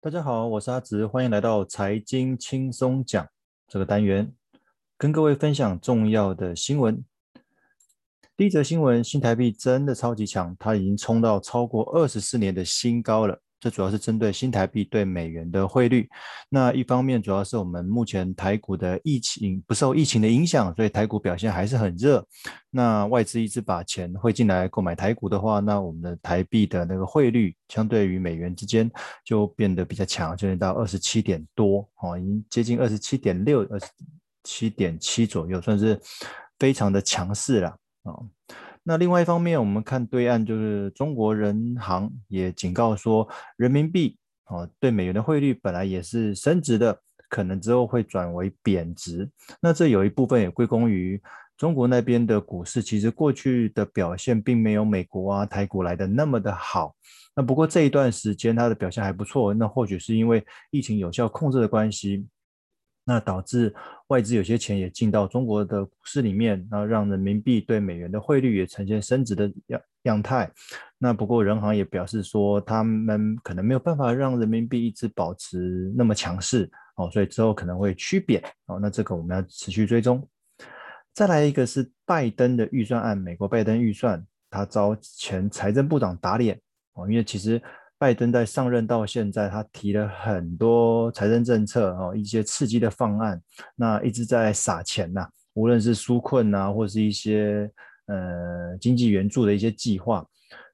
大家好，我是阿直，欢迎来到财经轻松讲这个单元，跟各位分享重要的新闻。第一则新闻，新台币真的超级强，它已经冲到超过二十四年的新高了。这主要是针对新台币对美元的汇率。那一方面，主要是我们目前台股的疫情不受疫情的影响，所以台股表现还是很热。那外资一直把钱汇进来购买台股的话，那我们的台币的那个汇率相对于美元之间就变得比较强，就到二十七点多哦，已经接近二十七点六、二十七点七左右，算是非常的强势了啊。哦那另外一方面，我们看对岸，就是中国人行也警告说，人民币哦对美元的汇率本来也是升值的，可能之后会转为贬值。那这有一部分也归功于中国那边的股市，其实过去的表现并没有美国啊台股来的那么的好。那不过这一段时间它的表现还不错，那或许是因为疫情有效控制的关系。那导致外资有些钱也进到中国的股市里面，然后让人民币对美元的汇率也呈现升值的样样态。那不过人行也表示说，他们可能没有办法让人民币一直保持那么强势哦，所以之后可能会趋贬哦。那这个我们要持续追踪。再来一个是拜登的预算案，美国拜登预算他遭前财政部长打脸哦，因为其实。拜登在上任到现在，他提了很多财政政策哦，一些刺激的方案，那一直在撒钱呐，无论是纾困呐，或是一些呃经济援助的一些计划。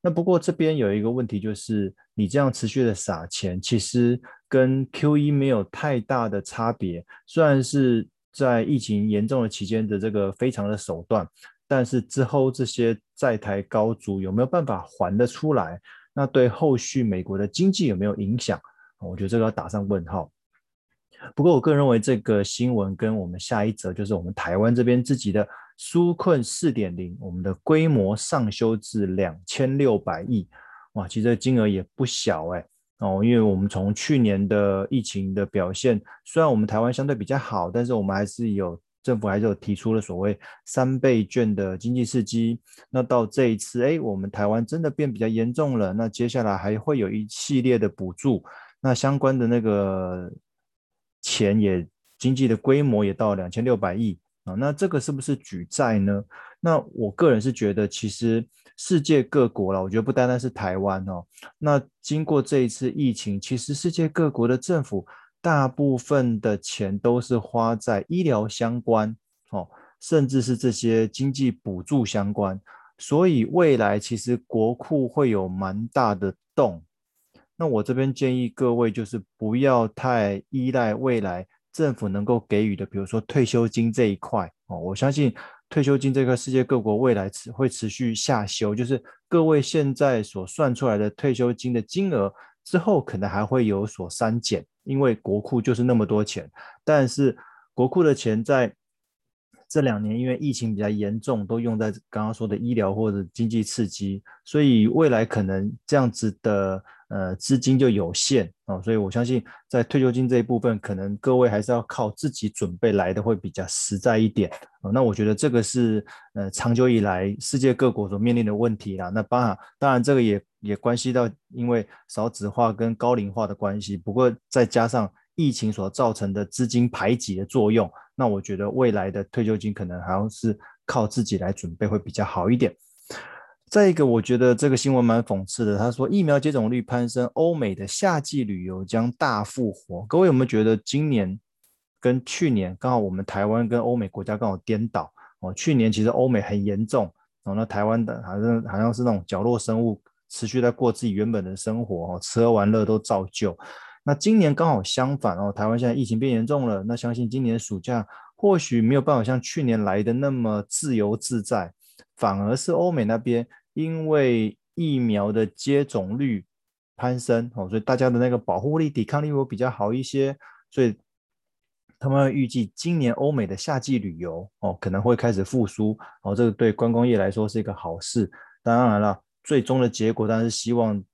那不过这边有一个问题，就是你这样持续的撒钱，其实跟 QE 没有太大的差别。虽然是在疫情严重的期间的这个非常的手段，但是之后这些债台高筑有没有办法还得出来？那对后续美国的经济有没有影响？我觉得这个要打上问号。不过我个人认为这个新闻跟我们下一则就是我们台湾这边自己的纾困四点零，我们的规模上修至两千六百亿，哇，其实这个金额也不小哎哦，因为我们从去年的疫情的表现，虽然我们台湾相对比较好，但是我们还是有。政府还是有提出了所谓三倍券的经济刺激，那到这一次，哎，我们台湾真的变比较严重了，那接下来还会有一系列的补助，那相关的那个钱也经济的规模也到两千六百亿啊，那这个是不是举债呢？那我个人是觉得，其实世界各国了，我觉得不单单是台湾哦，那经过这一次疫情，其实世界各国的政府。大部分的钱都是花在医疗相关，哦，甚至是这些经济补助相关，所以未来其实国库会有蛮大的洞。那我这边建议各位就是不要太依赖未来政府能够给予的，比如说退休金这一块，哦，我相信退休金这个世界各国未来持会持续下修，就是各位现在所算出来的退休金的金额之后可能还会有所删减。因为国库就是那么多钱，但是国库的钱在这两年因为疫情比较严重，都用在刚刚说的医疗或者经济刺激，所以未来可能这样子的呃资金就有限啊、哦，所以我相信在退休金这一部分，可能各位还是要靠自己准备来的会比较实在一点、哦、那我觉得这个是呃长久以来世界各国所面临的问题啦。那当然，当然这个也。也关系到因为少子化跟高龄化的关系，不过再加上疫情所造成的资金排挤的作用，那我觉得未来的退休金可能还是靠自己来准备会比较好一点。再一个，我觉得这个新闻蛮讽刺的，他说疫苗接种率攀升，欧美的夏季旅游将大复活。各位有没有觉得今年跟去年刚好我们台湾跟欧美国家刚好颠倒哦？去年其实欧美很严重哦，那台湾的好像好像是那种角落生物。持续在过自己原本的生活哦，吃喝玩乐都照旧。那今年刚好相反哦，台湾现在疫情变严重了。那相信今年暑假或许没有办法像去年来的那么自由自在，反而是欧美那边因为疫苗的接种率攀升哦，所以大家的那个保护力、抵抗力会比较好一些。所以他们预计今年欧美的夏季旅游哦可能会开始复苏哦，这个对观光业来说是一个好事。当然了。最终的结果当然是希望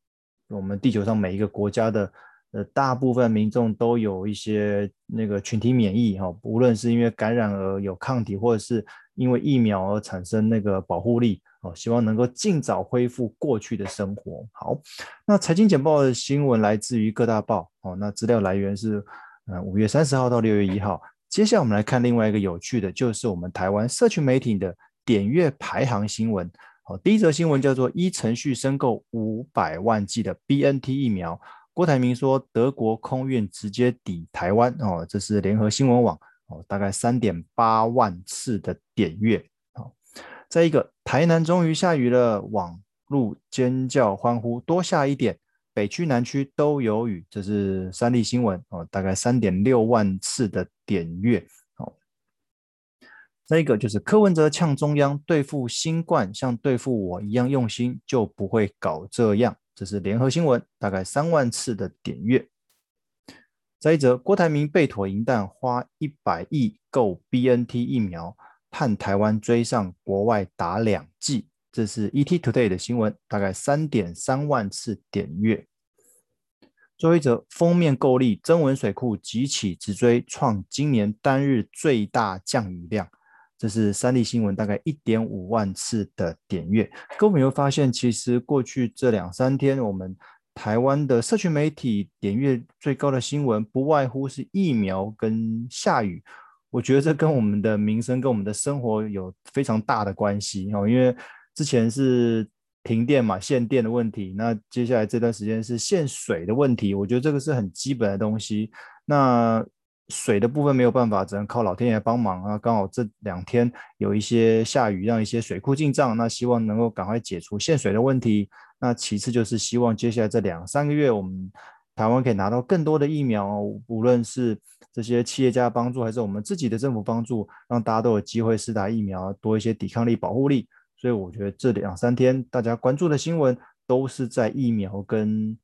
我们地球上每一个国家的呃大部分民众都有一些那个群体免疫哈，无论是因为感染而有抗体，或者是因为疫苗而产生那个保护力哦，希望能够尽早恢复过去的生活。好，那财经简报的新闻来自于各大报哦，那资料来源是呃五月三十号到六月一号。接下来我们来看另外一个有趣的，就是我们台湾社群媒体的点阅排行新闻。好，第一则新闻叫做一程序申购五百万剂的 BNT 疫苗。郭台铭说德国空运直接抵台湾哦，这是联合新闻网哦，大概三点八万次的点阅。好，再一个，台南终于下雨了，网路尖叫欢呼，多下一点。北区、南区都有雨，这是三立新闻哦，大概三点六万次的点阅。好，再一个就是柯文哲呛中央，对付新冠像对付我一样用心，就不会搞这样。这是联合新闻，大概三万次的点阅。再一则，郭台铭被妥银弹，花一百亿购 BNT 疫苗，盼台湾追上国外打两剂。这是 ETtoday 的新闻，大概三点三万次点阅。最后一则，封面够力，增文水库急起直追，创今年单日最大降雨量。这是三立新闻，大概一点五万次的点阅。各位有没有发现，其实过去这两三天，我们台湾的社群媒体点阅最高的新闻，不外乎是疫苗跟下雨。我觉得这跟我们的民生、跟我们的生活有非常大的关系哦，因为。之前是停电嘛，限电的问题。那接下来这段时间是限水的问题。我觉得这个是很基本的东西。那水的部分没有办法，只能靠老天爷帮忙啊。刚好这两天有一些下雨，让一些水库进账。那希望能够赶快解除限水的问题。那其次就是希望接下来这两三个月，我们台湾可以拿到更多的疫苗，无论是这些企业家帮助，还是我们自己的政府帮助，让大家都有机会施打疫苗，多一些抵抗力、保护力。所以我觉得这两三天大家关注的新闻都是在疫苗跟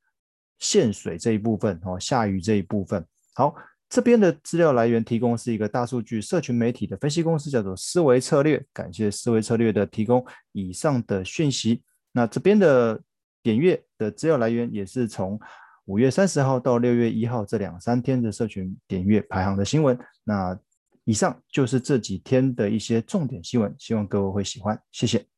限水这一部分哦，下雨这一部分。好，这边的资料来源提供是一个大数据社群媒体的分析公司，叫做思维策略。感谢思维策略的提供以上的讯息。那这边的点阅的资料来源也是从五月三十号到六月一号这两三天的社群点阅排行的新闻。那以上就是这几天的一些重点新闻，希望各位会喜欢，谢谢。